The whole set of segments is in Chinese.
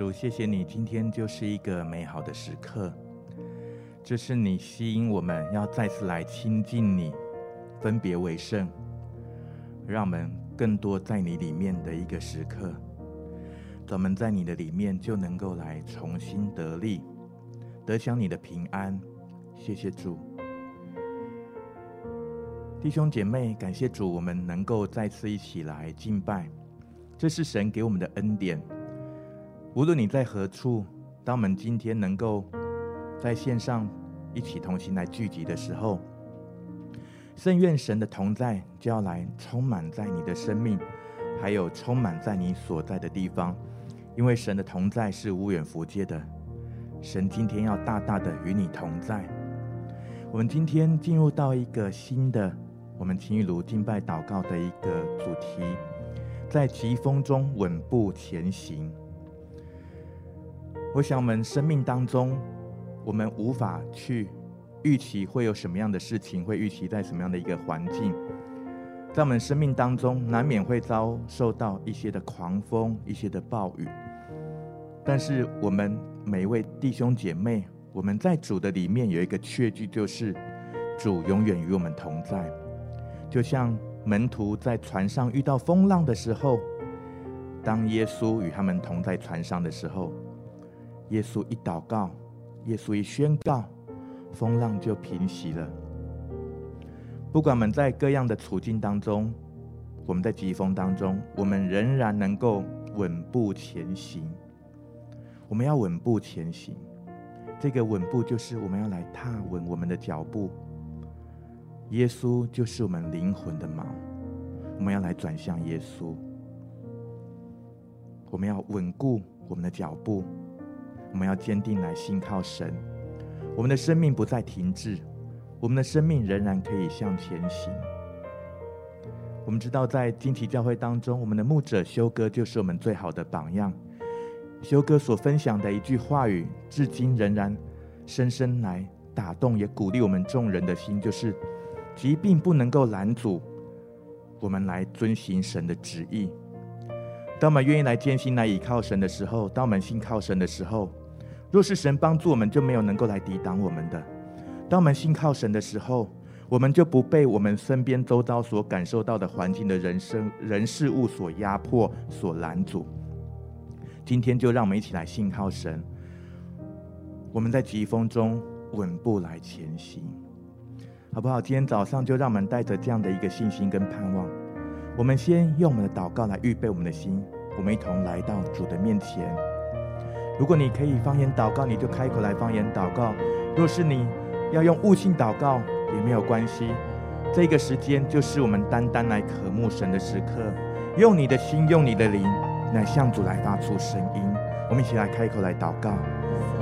主，谢谢你，今天就是一个美好的时刻。这是你吸引我们要再次来亲近你，分别为圣，让我们更多在你里面的一个时刻。咱们在你的里面就能够来重新得力，得享你的平安。谢谢主，弟兄姐妹，感谢主，我们能够再次一起来敬拜，这是神给我们的恩典。无论你在何处，当我们今天能够在线上一起同行来聚集的时候，圣愿神的同在就要来充满在你的生命，还有充满在你所在的地方。因为神的同在是无远弗届的，神今天要大大的与你同在。我们今天进入到一个新的我们情雨敬拜祷告的一个主题，在疾风中稳步前行。我想我们生命当中，我们无法去预期会有什么样的事情，会预期在什么样的一个环境。在我们生命当中，难免会遭受到一些的狂风、一些的暴雨。但是，我们每一位弟兄姐妹，我们在主的里面有一个确据，就是主永远与我们同在。就像门徒在船上遇到风浪的时候，当耶稣与他们同在船上的时候，耶稣一祷告，耶稣一宣告，风浪就平息了。不管我们在各样的处境当中，我们在疾风当中，我们仍然能够稳步前行。我们要稳步前行，这个稳步就是我们要来踏稳我们的脚步。耶稣就是我们灵魂的锚，我们要来转向耶稣。我们要稳固我们的脚步，我们要坚定来信靠神。我们的生命不再停滞。我们的生命仍然可以向前行。我们知道，在金旗教会当中，我们的牧者修哥就是我们最好的榜样。修哥所分享的一句话语，至今仍然深深来打动，也鼓励我们众人的心，就是疾病不能够拦阻我们来遵行神的旨意。当我们愿意来坚心来倚靠神的时候，当我们信靠神的时候，若是神帮助我们，就没有能够来抵挡我们的。当我们信靠神的时候，我们就不被我们身边周遭所感受到的环境的人生人事物所压迫、所拦阻。今天就让我们一起来信靠神，我们在疾风中稳步来前行，好不好？今天早上就让我们带着这样的一个信心跟盼望，我们先用我们的祷告来预备我们的心，我们一同来到主的面前。如果你可以方言祷告，你就开口来方言祷告；若是你，要用悟性祷告也没有关系，这个时间就是我们单单来渴慕神的时刻，用你的心，用你的灵来向主来发出声音。我们一起来开口来祷告。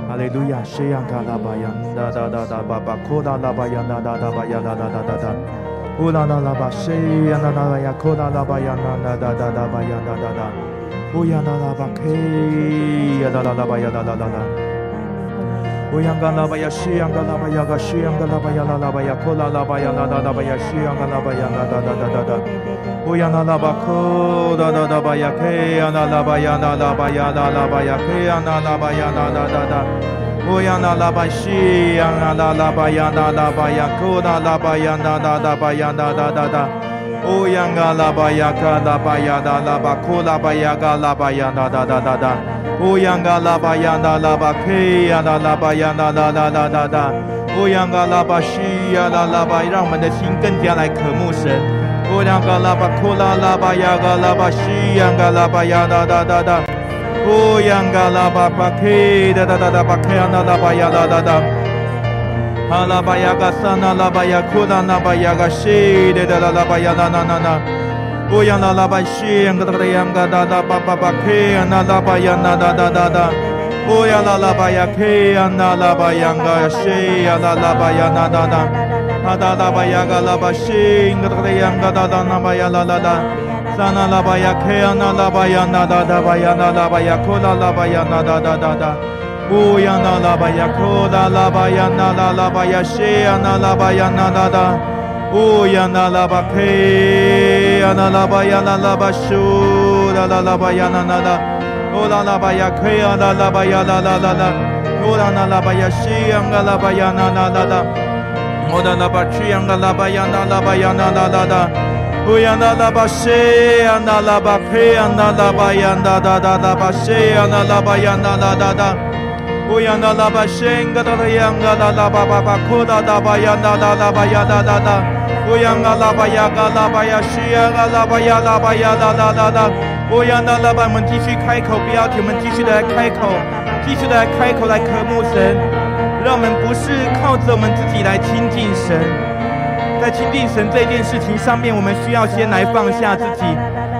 哈利路亚，谢呀嘎拉巴呀，哒哒哒哒巴巴，库拉拉巴呀，哒哒哒巴呀，哒哒哒哒哒，乌拉拉拉巴，谢呀哒哒哒呀，库拉拉巴呀，哒哒哒哒巴呀，哒哒哒，乌呀哒拉巴，嘿呀哒哒哒巴呀，哒哒哒哒。乌央嘎拉巴呀，西央嘎拉巴呀，嘎西央嘎拉巴呀，拉拉巴呀，库拉拉巴呀，拉拉拉巴呀，西央嘎拉巴呀，拉哒哒哒哒哒。乌央拉拉巴库哒哒哒巴呀，嘿呀拉拉巴呀，拉拉巴呀，拉拉巴呀，嘿呀拉拉巴呀，拉哒哒哒。乌央拉拉巴西央啊，拉拉巴呀，拉拉巴呀，库拉拉巴呀，拉哒哒巴呀，拉哒哒哒。乌央嘎拉巴呀，嘎拉巴呀，拉拉巴库拉巴呀，嘎拉巴呀，拉哒哒哒哒。乌央嘎拉巴呀那拉巴克呀那拉巴呀那拉拉拉拉拉，乌央嘎拉巴西呀那拉巴，让我们的心更加来渴慕神。乌央嘎拉巴库拉拉巴呀嘎拉巴西央嘎拉巴呀那拉拉拉，乌央嘎拉巴巴克的哒哒哒巴克呀那拉巴呀那拉拉，哈拉巴呀嘎萨那拉巴呀库拉那巴呀嘎西的哒哒拉巴呀那那那那。乌央那拉巴西央嘎达达央嘎达达巴巴巴克呀那拉巴呀那达达达达，乌央那拉巴呀克呀那拉巴央嘎西呀那拉巴呀那达达，哈达拉巴呀嘎拉巴西央嘎达达央嘎达达那巴呀那拉拉，萨那拉巴呀克呀那拉巴呀那达达巴呀那拉巴呀库拉拉巴呀那达达达达，乌央那拉巴呀库拉拉巴呀那拉拉巴呀西呀那拉巴呀那达达。乌呀那拉巴嘿呀那拉巴呀那拉巴巴呀那那那，哦啦啦巴呀，可以啊啦啦巴呀啦啦啦啦，哦啦啦啦巴呀，西呀啦啦巴呀啦啦啦啦，哦啦啦巴呀啦啦巴呀啦啦巴呀啦啦啦啦，哦呀啦啦巴西呀啦啦巴呀啦啦巴呀啦啦啦啦巴西呀啦啦巴，我们继续开口，不要停，我们继续的来开口，继续的来开口来渴慕神。让我们不是靠着我们自己来亲近神，在亲近神这件事情上面，我们需要先来放下自己。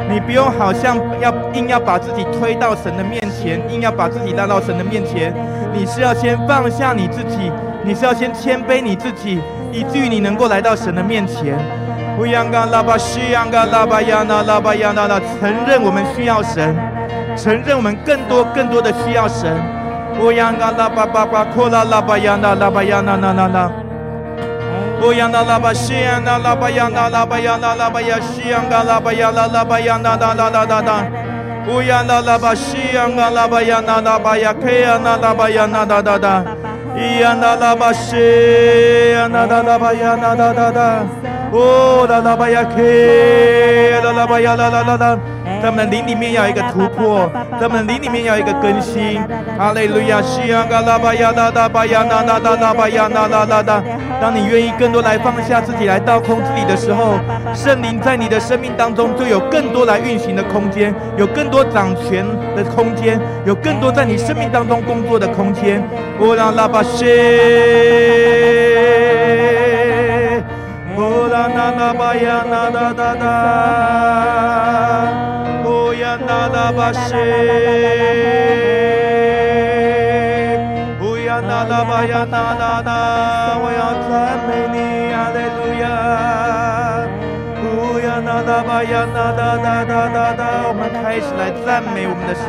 你不用好像要硬要把自己推到神的面前，硬要把自己拉到神的面前。你是要先放下你自己，你是要先谦卑你自己，以至于你能够来到神的面前。乌央嘎拉巴西央嘎拉巴亚那拉巴亚那拉，承认我们需要神，承认我们更多更多的需要神。乌央嘎拉巴巴巴库拉拉巴亚那拉巴亚那那那那。不央那拉巴西央那拉巴亚那拉巴亚那拉巴亚西央嘎拉巴亚那拉巴亚那那那那那那。不央那拉巴西央嘎拉巴亚那拉巴亚克亚那拉巴亚那那那那。伊央那拉巴西央那拉拉巴亚那那那那。哦，啦啦巴呀克，啦啦巴呀啦啦啦啦，咱们灵里面要一个突破，咱们灵里面要一个更新。哈利路亚，西安嘎啦巴呀啦啦巴呀啦啦啦啦巴呀啦啦啦啦。当你愿意更多来放下自己，来倒空自己的时候，圣灵在你的生命当中就有更多来运行的空间，有更多掌权的空间，有更多在你生命当中工作的空间。乌拉拉巴西。哦啦啦啦巴呀啦啦啦啦，哦呀啦啦巴西，乌呀啦啦巴呀那那那，我要赞美你，哈利路亚。乌呀啦啦巴呀啦啦啦啦啦啦，我们开始来赞美我们的神，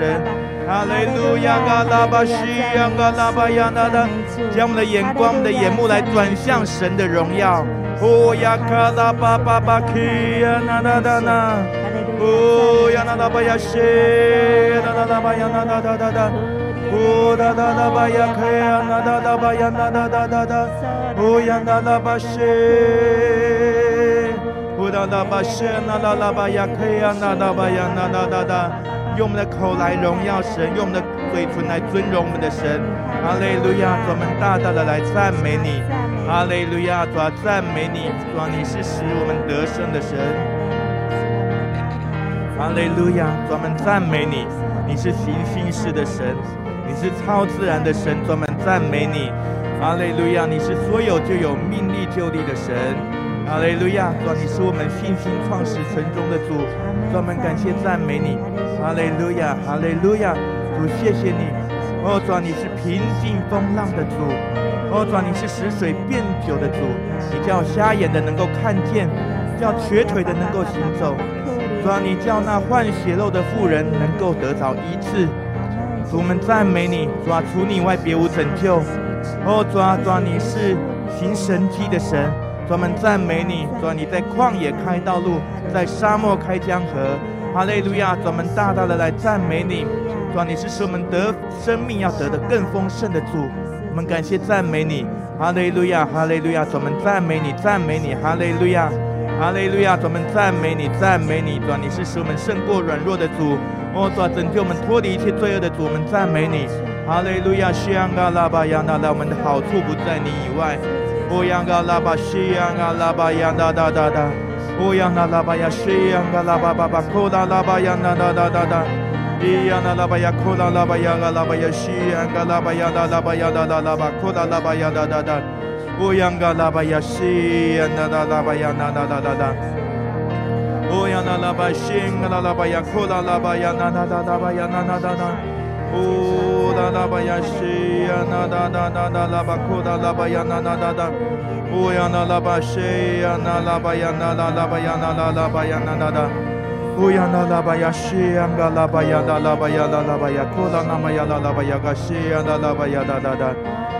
哈利路亚，嘎拉巴西呀，嘎拉巴呀啦啦，将我们的眼光、我们的眼目来转向神的荣耀。哦呀卡拉巴巴巴基呀那那那那，哦呀那那巴呀西，那那那巴呀那那那那那，哦那那那巴呀开呀那那巴呀那那那那那，哦呀那那巴西，哦那那巴西那那那巴呀开呀那那巴呀那那那那，用我们的口来荣耀神，用我们的嘴唇来尊荣我们的神，哈利路亚，我们大大的来赞美你。哈利路亚，主啊，赞美你，主啊，你是使我们得胜的神。哈利路亚，专门赞美你，你是行星式的神，你是超自然的神，专门赞美你。哈利路亚，你是所有就有命力就立的神。哈利路亚，主，你是我们信心创始成终的主，专门感谢赞美你。哈利路亚，哈利路亚，主谢谢你。哦，主，你是平静风浪的主。哦，主，你是使水变酒的主，你叫瞎眼的能够看见，叫瘸腿的能够行走。主，你叫那换血肉的妇人能够得着医治。主，我们赞美你。主，除你以外别无拯救。哦，主啊，主，你是行神迹的神。主，我们赞美你。主，你在旷野开道路，在沙漠开江河。哈利路亚！主，我们大大的来赞美你。主，你是使我们得生命要得的更丰盛的主。我们感谢赞美你，哈利路亚，哈利路亚，我们赞美你，赞美你，哈利路亚，哈利路亚，我们赞美你，赞美你，主，你是使我们胜过软弱的主，哦，主，拯救我们脱离一切罪恶的主，我们赞美你，哈利路亚，西安嘎拉巴亚那拉，我们的好处不在你以外，哦，央嘎拉巴西安嘎拉巴亚那哒哒哒，哦，央那拉巴亚西安嘎拉巴巴巴，库拉拉巴亚那哒哒哒哒。伊呀拉巴呀，西呀，嘎拉巴，巴呀，拉拉拉巴，库拉拉巴呀，哒哒哒，乌央嘎拉巴呀，西呀，那拉巴呀，那那那那那，乌央那拉巴西，阿拉拉巴呀，库拉巴呀，西呀，那那那那那拉巴，库拉拉巴呀，那那那那，乌央那拉巴西呀，那拉巴呀，那拉拉巴呀，那拉拉巴呀，那那那。乌央那拉巴呀西央嘎拉巴呀那拉巴呀那拉巴呀库拉那玛呀那拉巴呀嘎西呀那拉巴呀哒哒哒，哈利路亚哈利路亚哈利路亚西呀那拉拉巴呀那巴库拉拉巴呀那哒哒巴呀哒哒哒哒，哈利路亚，西呀啦啦啦吧呀，嘿呀那那那吧呀哒哒哒，哦呀啦啦吧呀，哭啦啦吧呀哒哒哒，哦呀啦啦吧呀个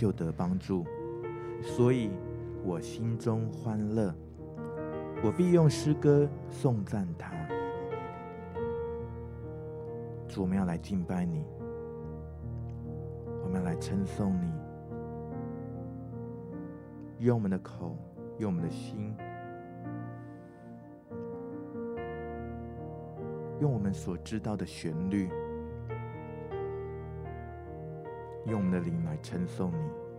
就得帮助，所以我心中欢乐。我必用诗歌颂赞他。主，我们要来敬拜你，我们要来称颂你，用我们的口，用我们的心，用我们所知道的旋律。用我们的灵来称颂你。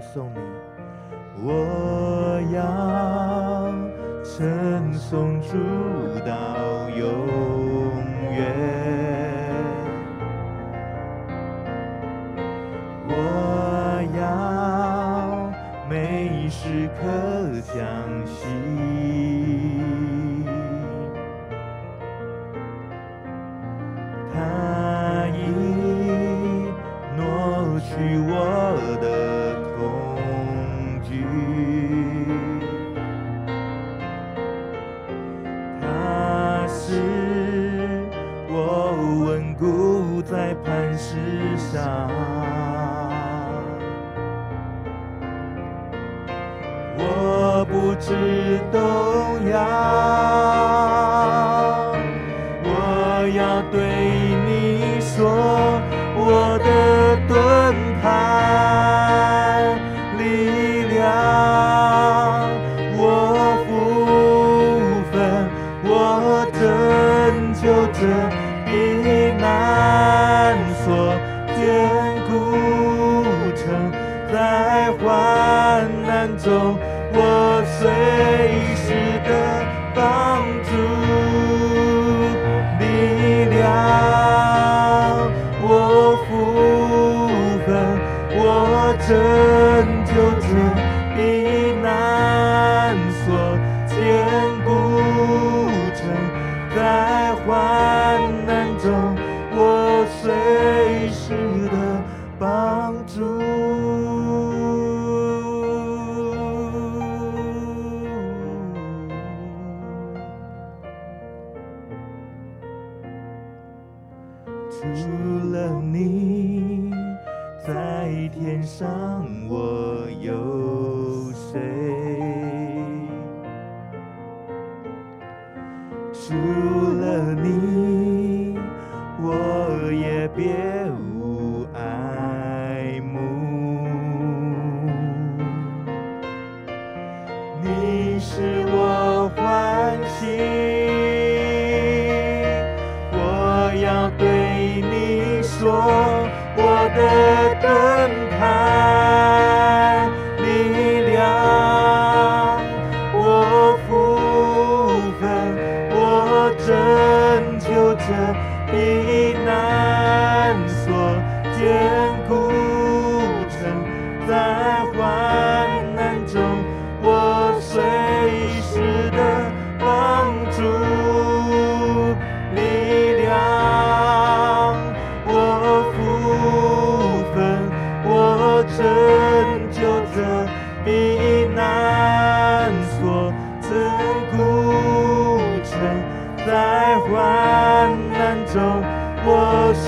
颂你，我要称颂主道。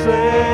say.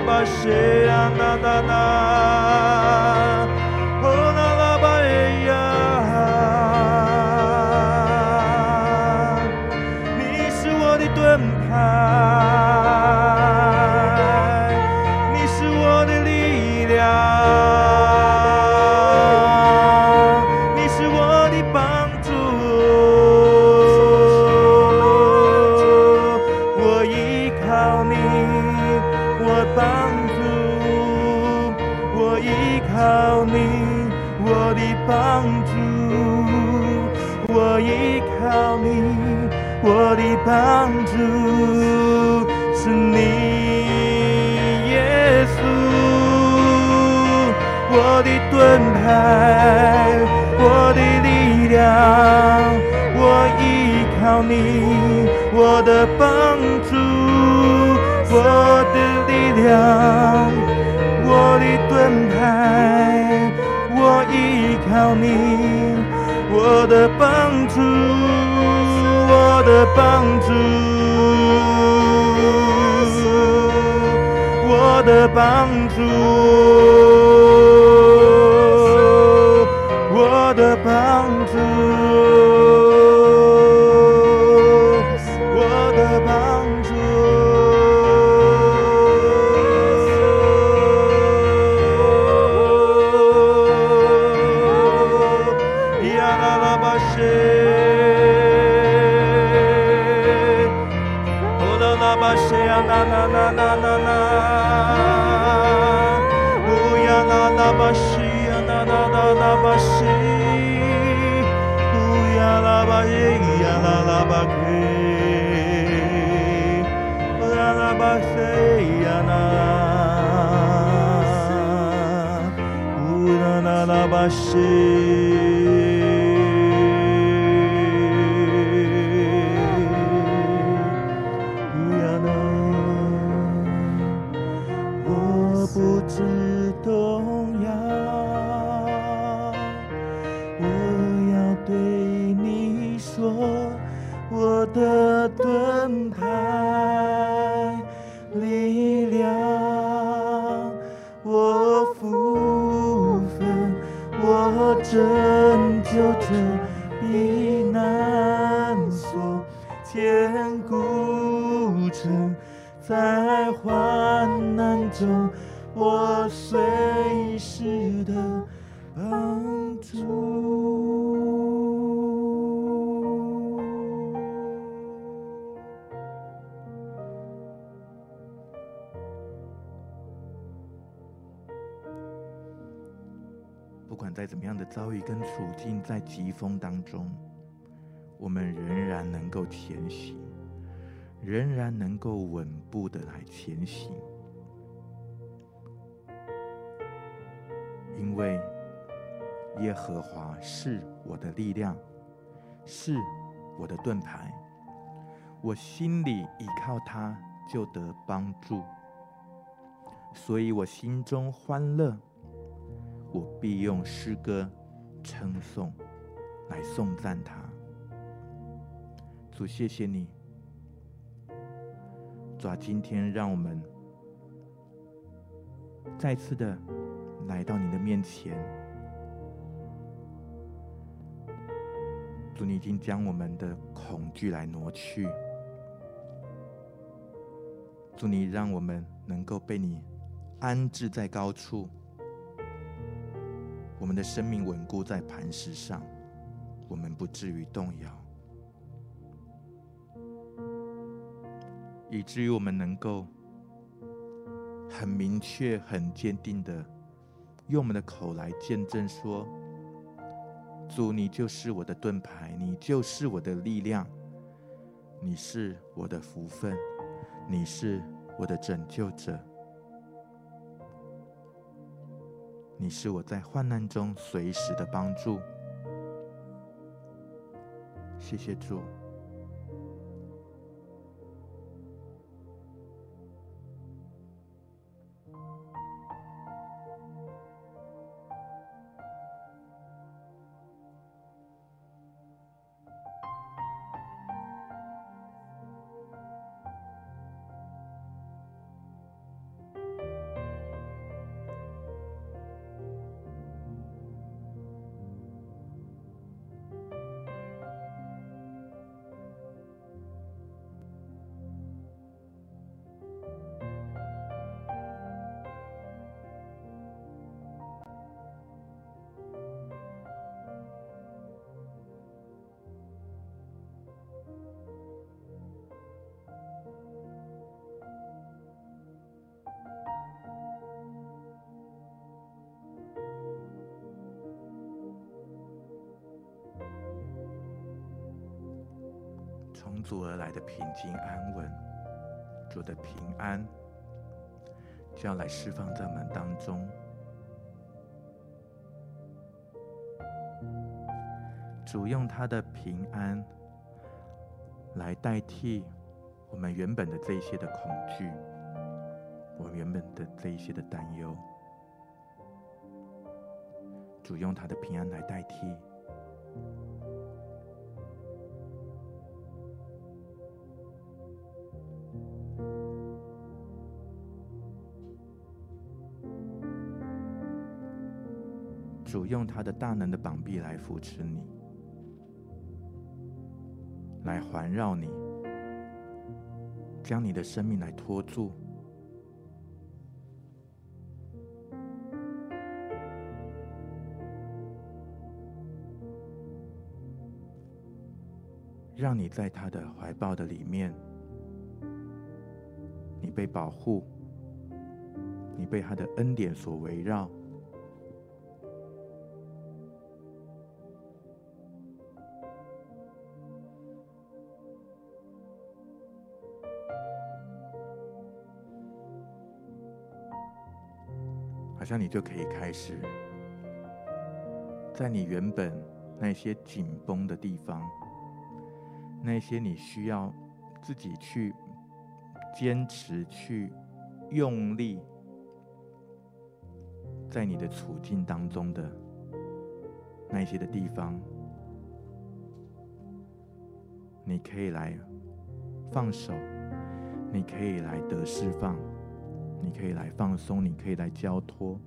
baixei a nadanar. 你，我的帮助，我的力量，我的盾牌，我依靠你，我的帮助。我的帮助，我的帮助，Basheya na na na na na na Uya na na Basheya na na na na Bashe Uya la ba ye ya la ba ke Uya la ba se na Uya na la Bashe 遭遇跟处境在疾风当中，我们仍然能够前行，仍然能够稳步的来前行，因为耶和华是我的力量，是我的盾牌，我心里依靠他就得帮助，所以我心中欢乐。我必用诗歌称颂来颂赞他。主，谢谢你，主啊，今天让我们再次的来到你的面前。主，你已经将我们的恐惧来挪去。主，你让我们能够被你安置在高处。我们的生命稳固在磐石上，我们不至于动摇，以至于我们能够很明确、很坚定的用我们的口来见证说：“主，你就是我的盾牌，你就是我的力量，你是我的福分，你是我的拯救者。”你是我在患难中随时的帮助，谢谢主。从主而来的平静安稳，主的平安就要来释放在我们当中。主用他的平安来代替我们原本的这一些的恐惧，我们原本的这一些的担忧。主用他的平安来代替。主用他的大能的膀臂来扶持你，来环绕你，将你的生命来托住，让你在他的怀抱的里面，你被保护，你被他的恩典所围绕。好像你就可以开始，在你原本那些紧绷的地方，那些你需要自己去坚持、去用力，在你的处境当中的那些的地方，你可以来放手，你可以来得释放。你可以来放松，你可以来交托，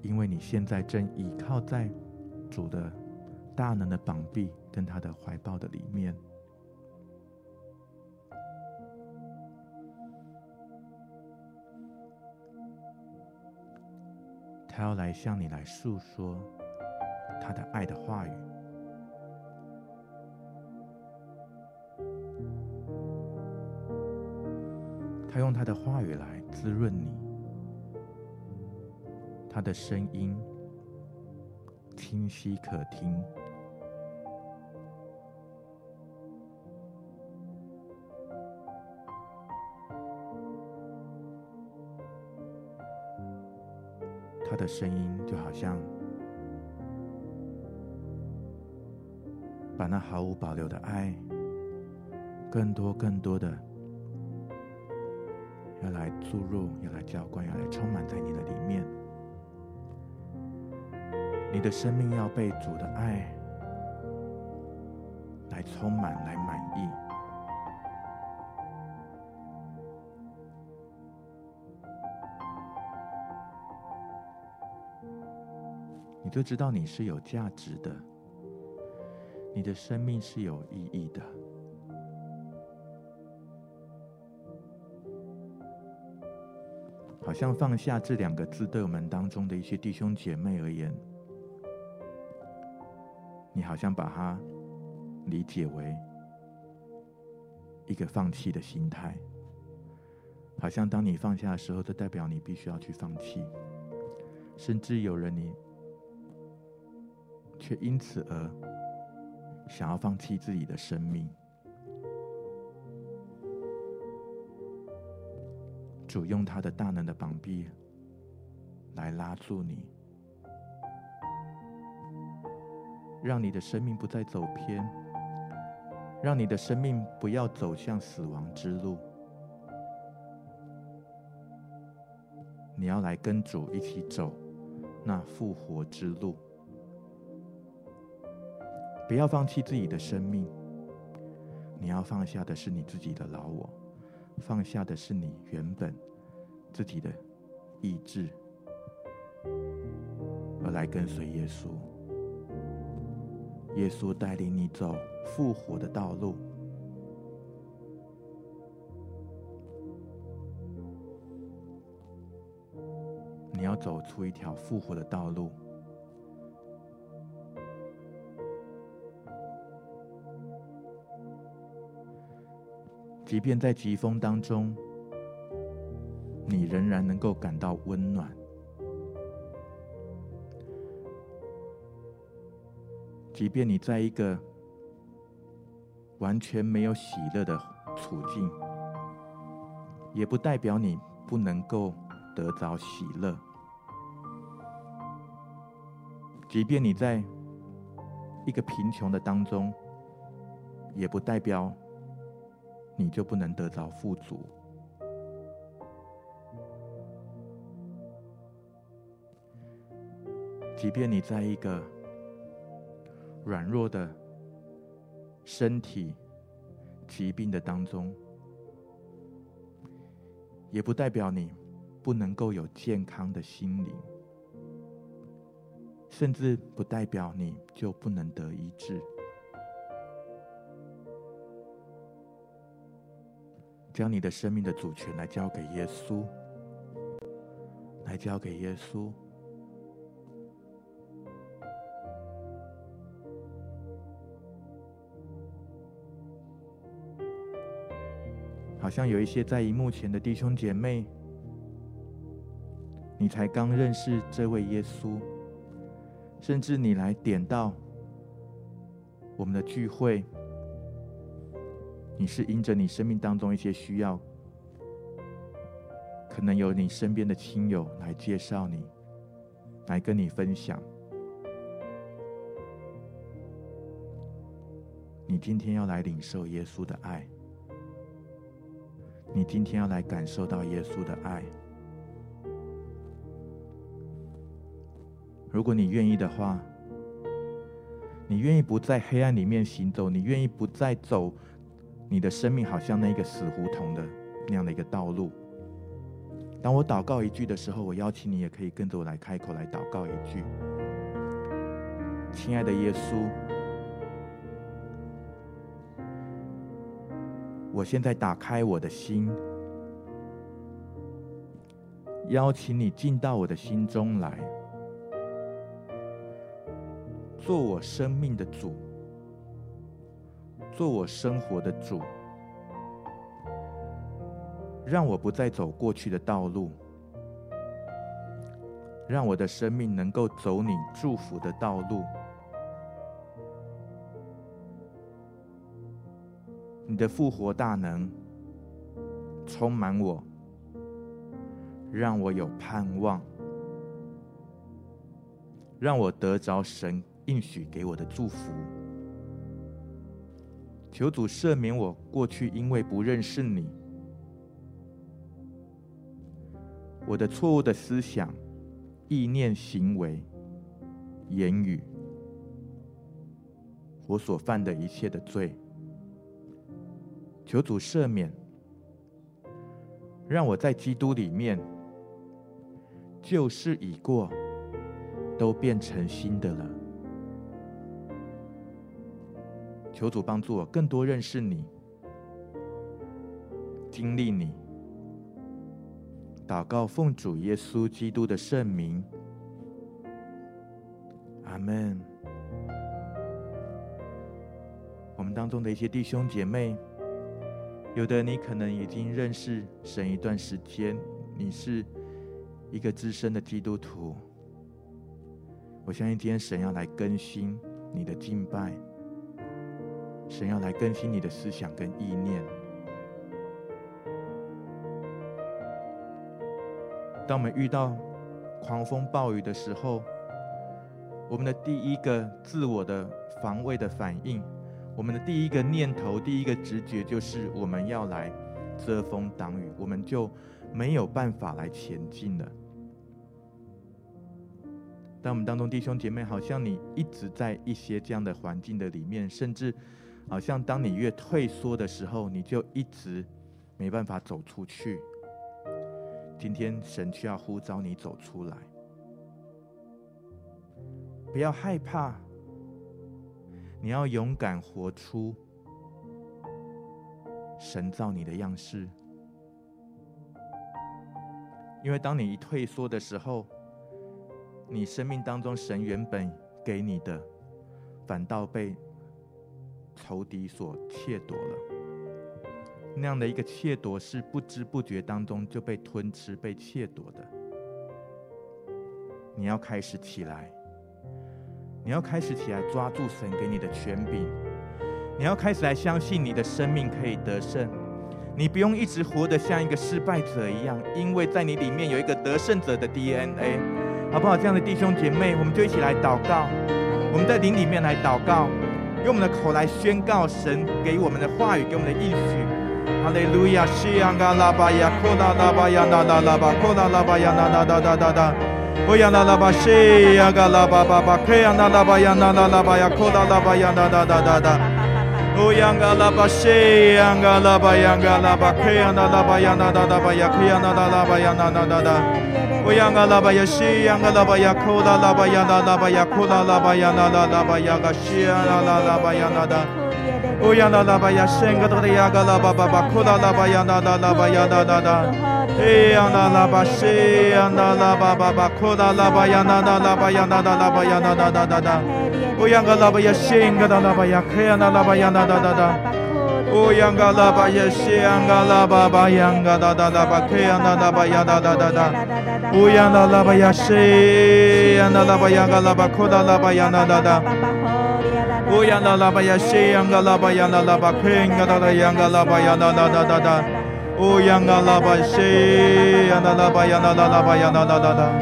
因为你现在正倚靠在主的大能的膀臂跟他的怀抱的里面，他要来向你来诉说他的爱的话语。他用他的话语来滋润你，他的声音清晰可听，他的声音就好像把那毫无保留的爱，更多更多的。要来注入，要来浇灌，要来充满在你的里面。你的生命要被主的爱来充满，来满意。你就知道你是有价值的，你的生命是有意义的。好像放下这两个字，对我们当中的一些弟兄姐妹而言，你好像把它理解为一个放弃的心态。好像当你放下的时候，这代表你必须要去放弃，甚至有人你却因此而想要放弃自己的生命。主用他的大能的膀臂来拉住你，让你的生命不再走偏，让你的生命不要走向死亡之路。你要来跟主一起走那复活之路，不要放弃自己的生命。你要放下的是你自己的老我。放下的是你原本自己的意志，而来跟随耶稣。耶稣带领你走复活的道路，你要走出一条复活的道路。即便在疾风当中，你仍然能够感到温暖。即便你在一个完全没有喜乐的处境，也不代表你不能够得着喜乐。即便你在一个贫穷的当中，也不代表你就不能得着富足。即便你在一个软弱的身体疾病的当中，也不代表你不能够有健康的心灵，甚至不代表你就不能得医治。将你的生命的主权来交给耶稣，来交给耶稣。好像有一些在荧幕前的弟兄姐妹，你才刚认识这位耶稣，甚至你来点到我们的聚会，你是因着你生命当中一些需要，可能有你身边的亲友来介绍你，来跟你分享，你今天要来领受耶稣的爱。你今天要来感受到耶稣的爱。如果你愿意的话，你愿意不在黑暗里面行走，你愿意不再走你的生命好像那个死胡同的那样的一个道路。当我祷告一句的时候，我邀请你也可以跟着我来开口来祷告一句：亲爱的耶稣。我现在打开我的心，邀请你进到我的心中来，做我生命的主，做我生活的主，让我不再走过去的道路，让我的生命能够走你祝福的道路。你的复活大能充满我，让我有盼望，让我得着神应许给我的祝福。求主赦免我过去因为不认识你，我的错误的思想、意念、行为、言语，我所犯的一切的罪。求主赦免，让我在基督里面，旧事已过，都变成新的了。求主帮助我更多认识你，经历你。祷告奉主耶稣基督的圣名，阿门。我们当中的一些弟兄姐妹。有的你可能已经认识神一段时间，你是一个资深的基督徒。我相信今天神要来更新你的敬拜，神要来更新你的思想跟意念。当我们遇到狂风暴雨的时候，我们的第一个自我的防卫的反应。我们的第一个念头、第一个直觉就是我们要来遮风挡雨，我们就没有办法来前进了。当我们当中弟兄姐妹，好像你一直在一些这样的环境的里面，甚至好像当你越退缩的时候，你就一直没办法走出去。今天神却要呼召你走出来，不要害怕。你要勇敢活出神造你的样式，因为当你一退缩的时候，你生命当中神原本给你的，反倒被仇敌所窃夺了。那样的一个窃夺是不知不觉当中就被吞吃、被窃夺的。你要开始起来。你要开始起来抓住神给你的权柄，你要开始来相信你的生命可以得胜。你不用一直活得像一个失败者一样，因为在你里面有一个得胜者的 DNA，好不好？这样的弟兄姐妹，我们就一起来祷告。我们在灵里面来祷告，用我们的口来宣告神给我们的话语，给我们的应许。哈利路亚，西亚嘎拉巴呀，库拉拉巴亚，那那拉巴，库拉拉巴亚，那那那那那那，欧亚那拉巴西亚嘎拉巴巴巴，克亚那拉巴亚，那那拉巴亚，库拉拉巴亚，那那那那那。乌央嘎拉巴呀西央嘎拉巴呀库拉拉巴呀拉拉巴呀库拉拉巴呀拉拉拉巴呀嘎西呀拉拉拉巴呀拉拉。乌央拉拉巴呀西嘎多的呀嘎拉巴巴巴库拉拉巴呀拉拉拉巴呀拉拉拉。哎呀拉拉巴西呀拉拉巴巴巴库拉拉巴呀拉拉拉巴呀拉拉拉巴呀拉拉拉拉拉。乌央嘎拉巴呀西嘎多拉巴呀克呀拉拉巴呀拉拉拉拉。乌央嘎拉巴呀西央嘎拉巴巴央嘎哒哒哒巴克呀拉拉巴呀哒哒哒哒。乌央那拉巴呀西，央那拉巴呀噶拉巴，库拉拉巴呀那那那。乌央那拉巴呀西，噶拉巴呀那拉巴，平噶拉拉呀噶拉巴呀那那那那那。乌央拉拉巴西，央那拉巴呀那拉巴呀那那那那。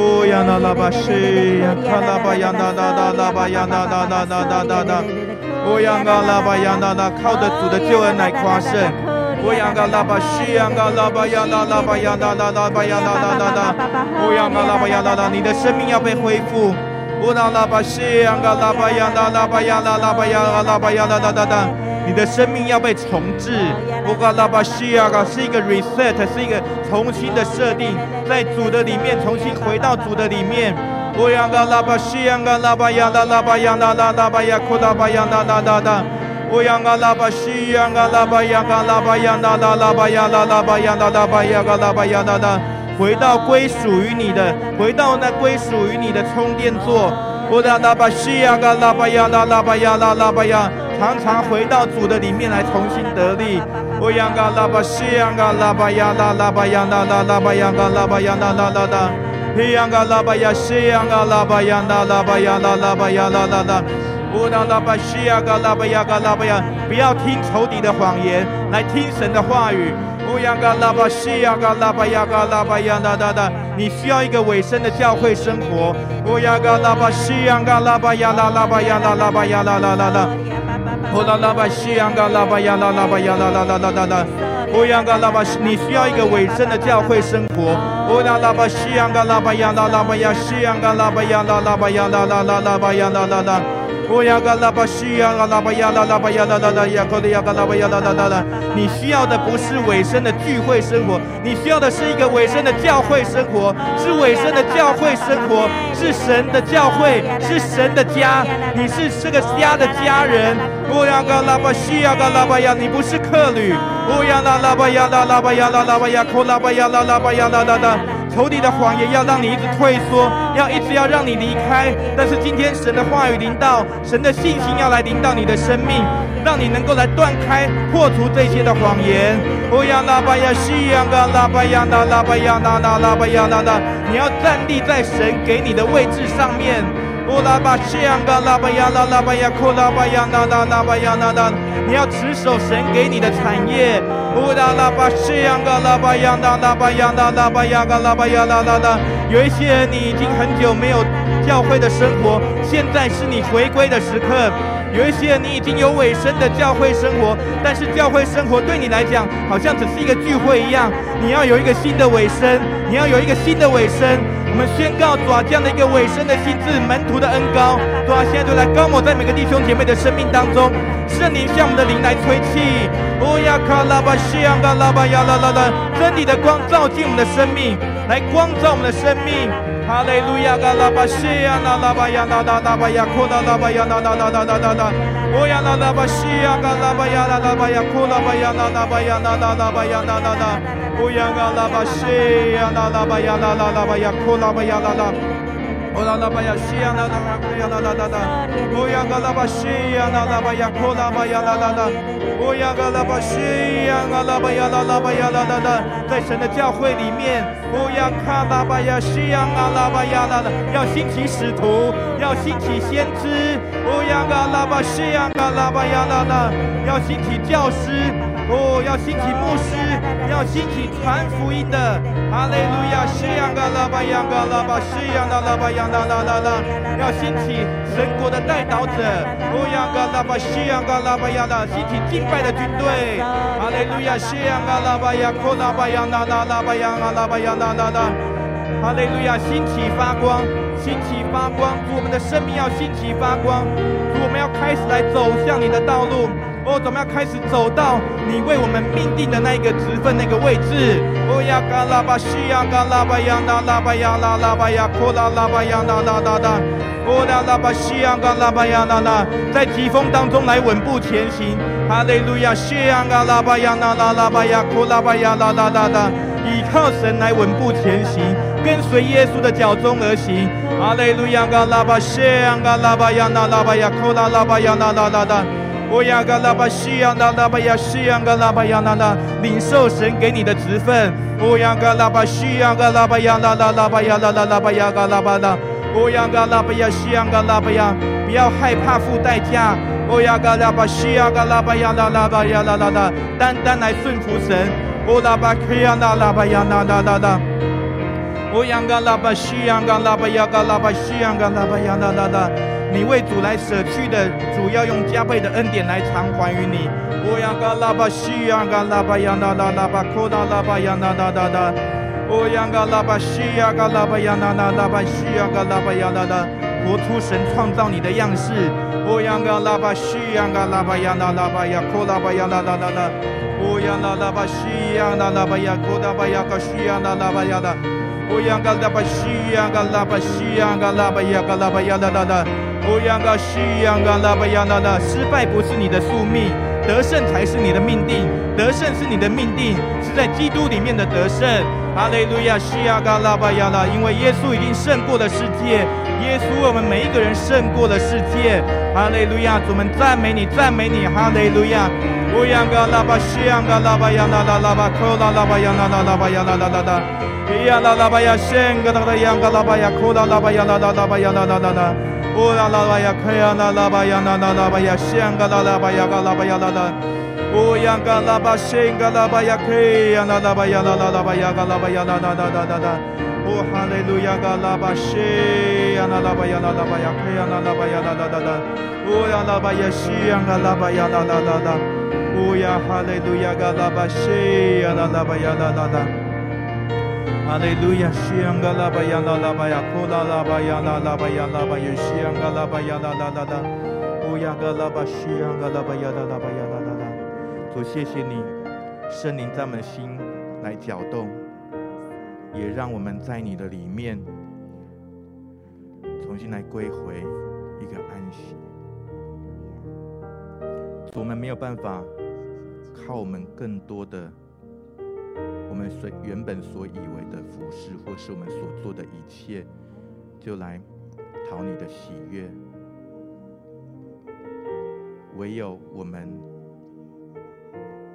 乌央拉拉巴西，看拉巴呀那那拉巴呀那那那那那那。乌央拉拉巴呀那那，靠得住的救恩来夸胜。我仰嘎拉巴西仰嘎拉巴呀那拉巴呀那那拉巴呀那那那那。我仰嘎拉巴呀那那，你的生命要被恢复。我那拉巴西仰嘎拉巴呀那拉巴呀那拉巴呀那拉巴呀那那那，你的生命要被重置。我嘎拉巴西呀嘎是一个 reset，是一个重新的设定，在主的里面重新回到主的里面。我仰嘎拉巴西仰嘎拉巴呀那拉巴呀那那拉巴呀库拉巴呀那那那那。我仰嘎拉巴西仰嘎拉巴呀嘎拉巴呀那那拉巴呀那拉巴呀那拉巴呀嘎拉巴呀那那。回到归属于你的，回到那归属于你的充电座。我仰嘎拉巴西仰嘎拉巴呀那拉巴呀那拉巴呀，常常回到主的里面来重新得力。我仰嘎拉巴西仰嘎拉巴呀那拉巴呀那拉巴呀嘎拉巴呀那那那那。嘿呀嘎拉巴呀，西呀嘎拉巴呀，那拉巴呀，那拉巴呀，那那那，乌拉拉巴西呀嘎拉巴呀，嘎拉巴呀，不要听仇敌的谎言，来听神的话语。乌央嘎拉巴西呀嘎拉巴呀，嘎拉巴呀，那那那，你需要一个尾声的教会生活。乌央嘎拉巴西呀嘎拉巴呀，那拉巴呀，那拉巴呀，那那那那，乌拉拉巴西呀嘎拉巴呀，那拉巴呀，那那那那那。欧阳嘎拉巴西，你需要一个尾声的教会生活。欧阳拉巴西阳嘎拉巴呀拉拉巴呀西阳嘎拉巴呀拉拉巴呀拉拉拉拉巴呀拉拉拉。欧阳嘎拉巴西阳嘎拉巴呀拉拉巴呀拉拉拉呀可的呀嘎拉巴呀拉拉拉拉。你需要的不是尾声的聚会生活，你需要的是一个尾声的教会生活，是委身的教会生活，是神的教会，是神的家，你是这个家的家人。欧阳嘎拉巴西阳嘎拉巴呀，你不是客旅。乌呀啦啦吧呀啦啦吧呀啦啦吧呀，扣啦吧呀啦啦吧呀啦啦啦。仇敌的谎言要让你一直退缩，要一直要让你离开。但是今天神的话语临到，神的信心要来临到你的生命，让你能够来断开、破除这些的谎言。乌呀啦吧呀西呀嘎啦吧呀拉拉巴呀拉拉拉巴呀拉拉。你要站立在神给你的位置上面。乌拉巴西呀嘎啦吧呀拉拉巴呀，库拉巴呀拉拉拉巴呀拉拉。你要持守神给你的产业。乌拉拉巴西呀嘎啦吧呀拉拉巴呀拉拉巴呀嘎啦吧呀啦啦啦。有一些人你已经很久没有教会的生活，现在是你回归的时刻。有一些人你已经有尾声的教会生活，但是教会生活对你来讲好像只是一个聚会一样。你要有一个新的尾声，你要有一个新的尾声。我们宣告主啊，这样的一个委身的心智，门徒的恩膏，主啊，现在就来高抹在每个弟兄姐妹的生命当中。圣灵向我们的灵来吹气，乌呀卡拉巴西昂嘎拉巴呀啦啦啦，真理的光照进我们的生命，来光照我们的生命。哈利路亚，嘎拉巴西呀啦啦巴呀啦啦啦巴呀，库拉拉巴呀啦啦啦啦啦啦啦，哦呀啦啦巴西呀嘎拉巴呀拉拉巴呀，库拉巴呀拉拉巴呀拉拉拉巴呀啦啦啦，哦呀嘎拉巴西呀拉拉巴呀啦啦啦巴呀，库拉巴呀啦啦。哦啦啦巴呀西呀啦啦啦呀啦啦啦啦，哦呀嘎啦巴呀啦啦巴呀库啦巴呀啦啦啦，哦呀嘎啦巴西呀啦啦巴呀啦啦巴呀啦啦啦，在神的教会里面，哦呀卡啦巴呀西呀啦啦巴呀啦啦，要兴起使徒，要兴起先知，哦呀嘎啦巴西呀嘎啦巴呀啦啦，要兴起教师。哦，要兴起牧师，要兴传福音的，哈利路亚，西洋嘎拉巴洋嘎拉巴，西洋嘎拉巴洋啦啦啦啦，要兴起神国的代祷者，哦洋嘎拉巴，西洋嘎拉巴洋啦，兴起敬拜的军队，哈利路亚，西洋嘎拉巴洋，科拉巴洋啦啦啦巴洋啊啦巴洋啦啦啦，哈利路亚，兴起发光，兴起发光，我们的生命要兴起发光，我们要开始来走向你的道路。哦，怎么样开始走到你为我们命定的那一个职分、那个位置？哦呀，嘎拉巴西呀，嘎拉巴呀，那拉巴呀，拉拉巴呀，扩拉拉巴呀，那拉拉拉，哦呀，拉巴西呀，嘎拉巴呀，那拉，在疾风当中来稳步前行。哈利路亚，西呀，嘎拉巴呀，那拉拉巴呀，扩拉巴呀，拉拉拉拉，依靠神来稳步前行，跟随耶稣的脚踪而行。哈利路亚，嘎拉巴西呀，嘎拉巴呀，那拉巴呀，扩拉拉巴呀，那拉拉拉。我呀嘎拉巴西呀那拉巴呀西呀嘎拉巴呀那那，领受神给你的职分。我呀嘎拉巴西呀嘎拉巴呀那拉拉巴呀那拉拉巴呀嘎拉巴那。我呀嘎拉巴呀西呀嘎拉巴呀，不要害怕付代价。我呀嘎拉巴西呀嘎拉巴呀那拉巴呀那拉拉，单单来顺服神。我拉巴克呀那拉巴呀那那那那。我呀嘎拉巴西呀嘎拉巴呀嘎拉巴西呀嘎拉巴呀那那那。你为主来舍去的，主要用加倍的恩典来偿还于你。我呀嘎拉巴西呀嘎拉巴呀那那拉巴库达拉巴呀那那那那。我呀嘎拉巴西呀嘎拉巴呀那那拉巴西呀嘎拉巴呀那那。活出神创造你的样式。我呀嘎拉巴西呀嘎拉巴呀那拉巴呀库拉巴呀那那那那。我呀拉拉巴西呀那拉巴呀库达巴呀卡西呀那拉巴呀那。我呀嘎拉巴西呀嘎拉巴西呀嘎拉巴呀嘎拉巴呀那那那。哦，央嘎西央嘎拉巴呀那那，失败不是你的宿命，得胜才是你的命定。得胜是你的命定，是在基督里面的得胜。哈利路亚，西呀嘎拉巴呀那，因为耶稣已经胜过了世界，耶稣为我们每一个人胜过了世界。哈利路亚，主们赞美你，赞美你，哈利路亚。乌，央嘎拉巴西央嘎拉巴呀那那拉巴科拉拉巴呀那那拉巴呀那那那那，呀那拉巴呀圣嘎那那央嘎拉巴呀科拉拉巴呀那那拉巴呀那那那那。哦啦啦巴呀，开呀啦啦巴呀，啦啦啦巴呀，香嘎啦啦巴呀，嘎啦巴呀啦啦。哦呀嘎啦巴，香嘎啦巴呀，开呀啦啦巴呀，啦啦啦巴呀，嘎啦巴呀，啦啦啦啦啦啦。哦哈利路亚，嘎啦巴，西呀啦啦巴呀，啦啦巴呀，开呀啦啦巴呀，啦啦啦啦。哦呀啦巴呀，香嘎啦巴呀，啦啦啦啦。哦呀哈利路亚，嘎啦巴，西呀啦啦巴呀，啦啦啦。哈利路亚，西安嘎拉巴呀啦啦巴呀，库拉拉巴呀啦啦巴呀啦巴呀，西安嘎拉巴呀啦啦啦啦，乌呀嘎拉巴西安嘎拉巴呀啦啦巴呀啦啦啦。主，谢谢你，圣灵在我们心来搅动，也让我们在你的里面重新来归回一个安息。我们没有办法靠我们更多的。我们所原本所以为的服侍，或是我们所做的一切，就来讨你的喜悦。唯有我们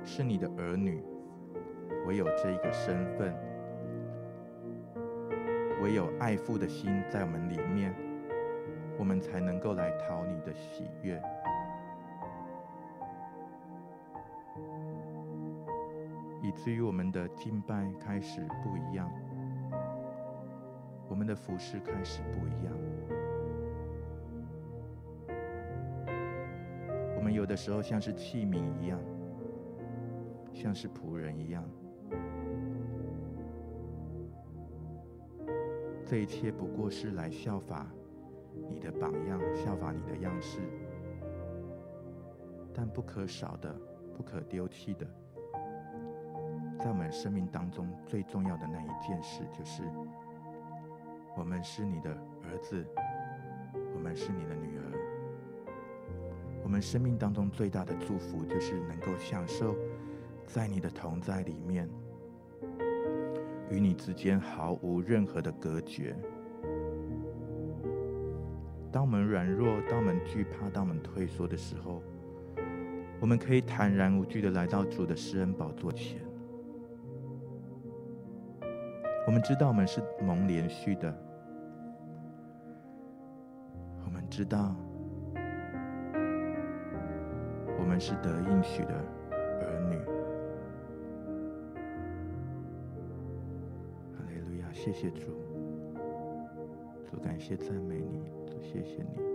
是你的儿女，唯有这一个身份，唯有爱父的心在我们里面，我们才能够来讨你的喜悦。以至于我们的敬拜开始不一样，我们的服事开始不一样。我们有的时候像是器皿一样，像是仆人一样。这一切不过是来效法你的榜样，效法你的样式，但不可少的，不可丢弃的。在我们生命当中最重要的那一件事，就是我们是你的儿子，我们是你的女儿。我们生命当中最大的祝福，就是能够享受在你的同在里面，与你之间毫无任何的隔绝。当我们软弱、当我们惧怕、当我们退缩的时候，我们可以坦然无惧的来到主的施恩宝座前。我们知道我们是蒙连续的，我们知道我们是得应许的谢谢主。主，感谢赞美你，主，谢谢你。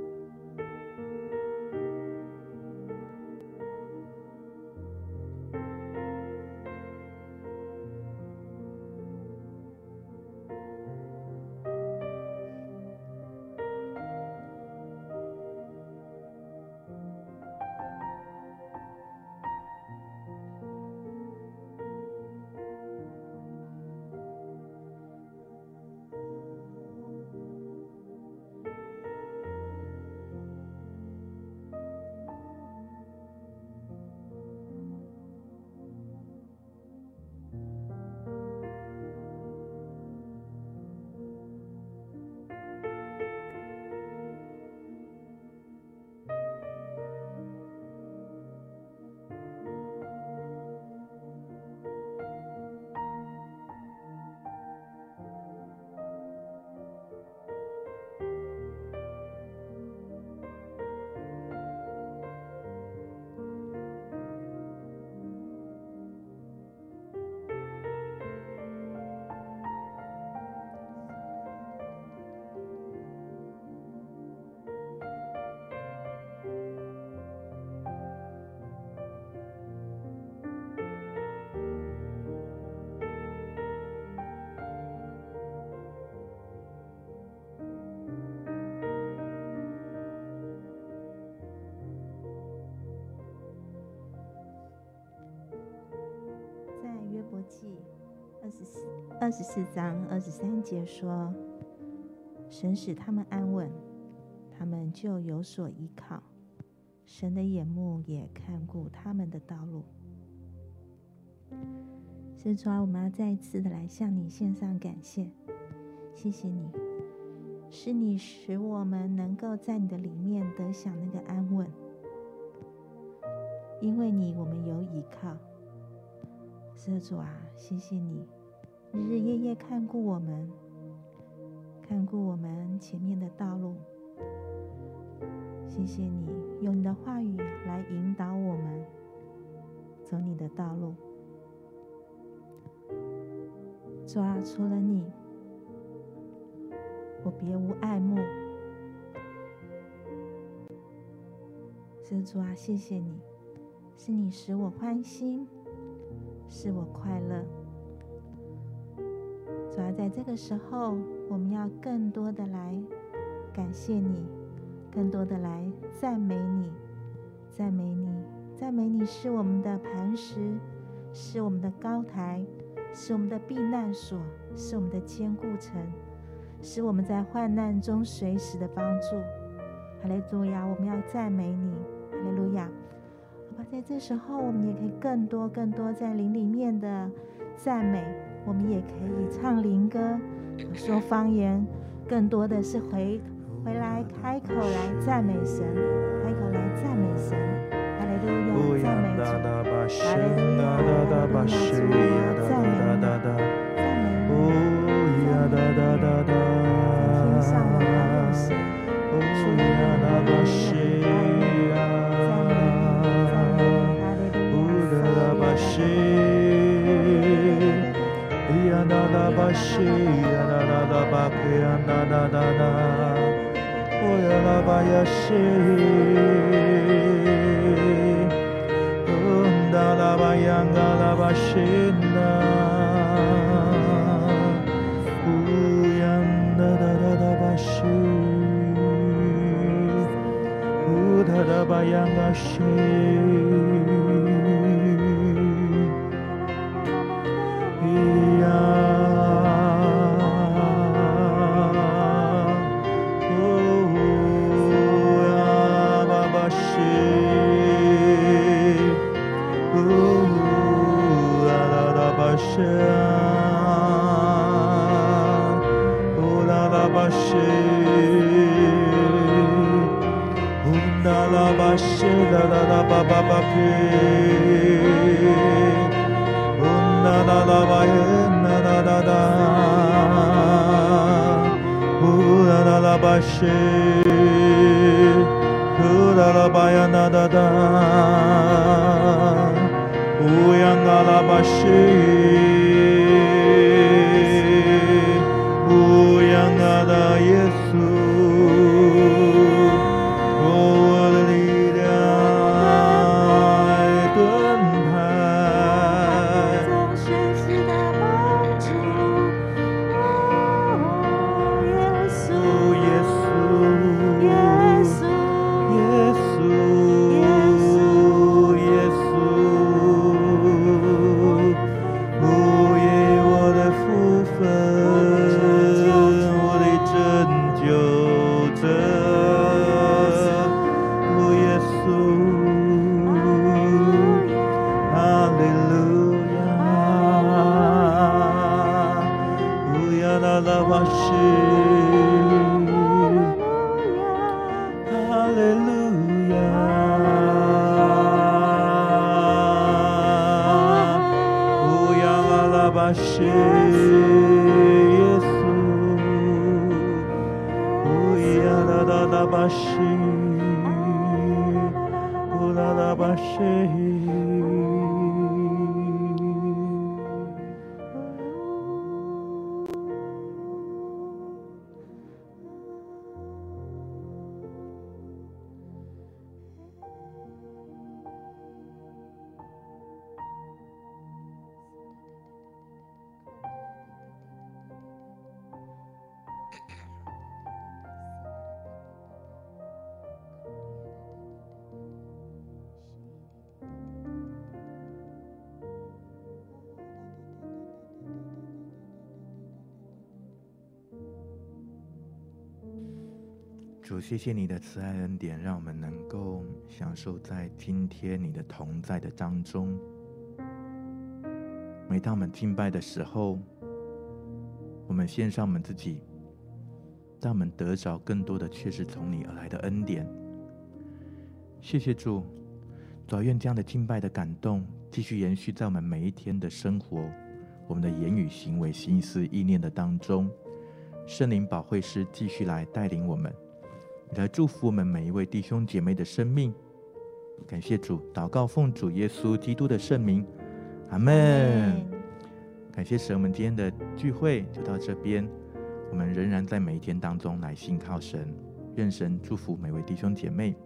二十四章二十三节说：“神使他们安稳，他们就有所依靠。神的眼目也看顾他们的道路。”所以主啊，我们要再一次的来向你献上感谢，谢谢你，是你使我们能够在你的里面得享那个安稳，因为你，我们有依靠。施主啊，谢谢你。日日夜夜看顾我们，看顾我们前面的道路。谢谢你用你的话语来引导我们走你的道路。主啊，除了你，我别无爱慕。主啊，谢谢你，是你使我欢心，使我快乐。主要在这个时候，我们要更多的来感谢你，更多的来赞美你，赞美你，赞美你是我们的磐石，是我们的高台，是我们的避难所，是我们的坚固城，是我们在患难中随时的帮助。哈利路亚，我们要赞美你，哈利路亚。好吧，在这时候，我们也可以更多、更多在灵里面的赞美。我们也可以唱灵歌，说方言，更多的是回回来开口来赞美神，开口来赞美神，哈利路亚，赞美主，哈利路亚，哈利路亚，主啊，赞美你，赞美你，赞美你，在天上的万神，主哒哒巴西呀哒哒哒巴克呀哒哒哒哒，哦呀啦巴呀西，哦哒啦巴呀嘎啦巴西呐，哦呀哒哒哒哒巴西，哦哒哒巴呀嘎西。主，谢谢你的慈爱恩典，让我们能够享受在今天你的同在的当中。每当我们敬拜的时候，我们献上我们自己，但我们得着更多的却是从你而来的恩典。谢谢主，主愿这样的敬拜的感动继续延续在我们每一天的生活、我们的言语、行为、心思、意念的当中。圣灵保惠师继续来带领我们。来祝福我们每一位弟兄姐妹的生命，感谢主，祷告奉主耶稣基督的圣名，阿门。感谢神，我们今天的聚会就到这边。我们仍然在每一天当中来信靠神，愿神祝福每位弟兄姐妹。